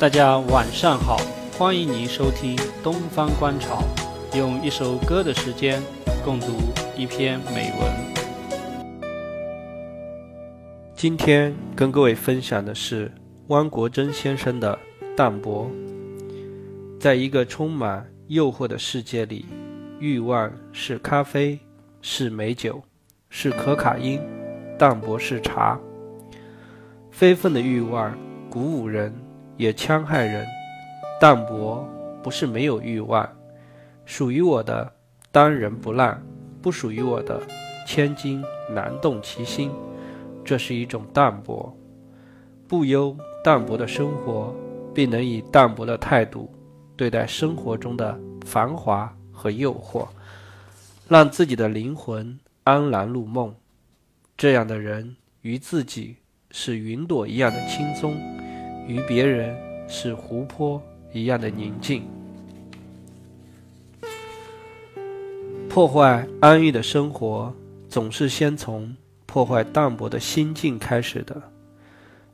大家晚上好，欢迎您收听《东方观潮》，用一首歌的时间共读一篇美文。今天跟各位分享的是汪国真先生的《淡泊》。在一个充满诱惑的世界里，欲望是咖啡，是美酒，是可卡因；淡泊是茶。非分的欲望鼓舞人。也戕害人。淡泊不是没有欲望，属于我的当仁不让，不属于我的千金难动其心。这是一种淡泊，不忧淡泊的生活，并能以淡泊的态度对待生活中的繁华和诱惑，让自己的灵魂安然入梦。这样的人，与自己是云朵一样的轻松。与别人是湖泊一样的宁静。破坏安逸的生活，总是先从破坏淡泊的心境开始的；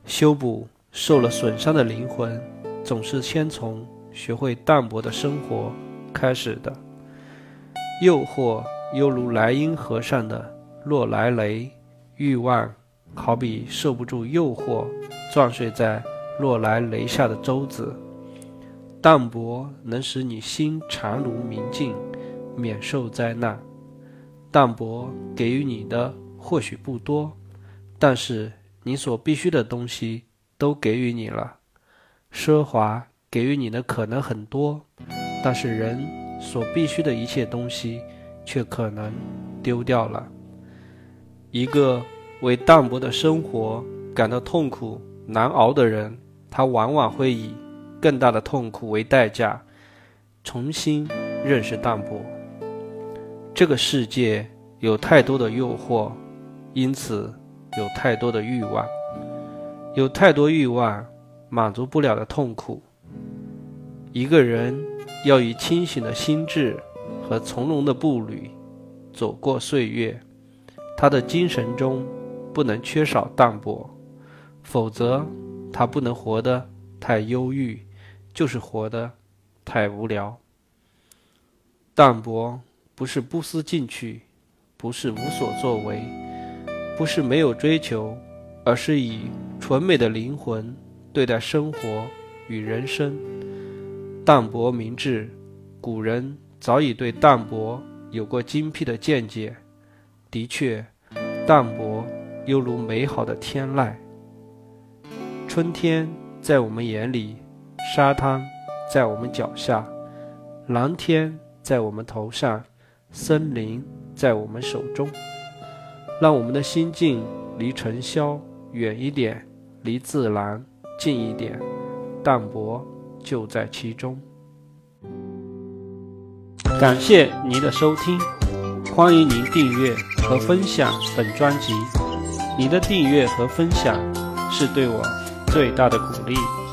修补受了损伤的灵魂，总是先从学会淡泊的生活开始的。诱惑犹如莱茵河上的洛莱雷，欲望好比受不住诱惑，撞碎在。若来雷下的舟子，淡泊能使你心常如明镜，免受灾难。淡泊给予你的或许不多，但是你所必须的东西都给予你了。奢华给予你的可能很多，但是人所必须的一切东西却可能丢掉了。一个为淡泊的生活感到痛苦难熬的人。他往往会以更大的痛苦为代价，重新认识淡泊。这个世界有太多的诱惑，因此有太多的欲望，有太多欲望满足不了的痛苦。一个人要以清醒的心智和从容的步履走过岁月，他的精神中不能缺少淡泊，否则。他不能活得太忧郁，就是活得太无聊。淡泊不是不思进取，不是无所作为，不是没有追求，而是以纯美的灵魂对待生活与人生。淡泊明志，古人早已对淡泊有过精辟的见解。的确，淡泊犹如美好的天籁。春天在我们眼里，沙滩在我们脚下，蓝天在我们头上，森林在我们手中。让我们的心境离尘嚣远一点，离自然近一点，淡泊就在其中。感谢您的收听，欢迎您订阅和分享本专辑。您的订阅和分享是对我。最大的鼓励。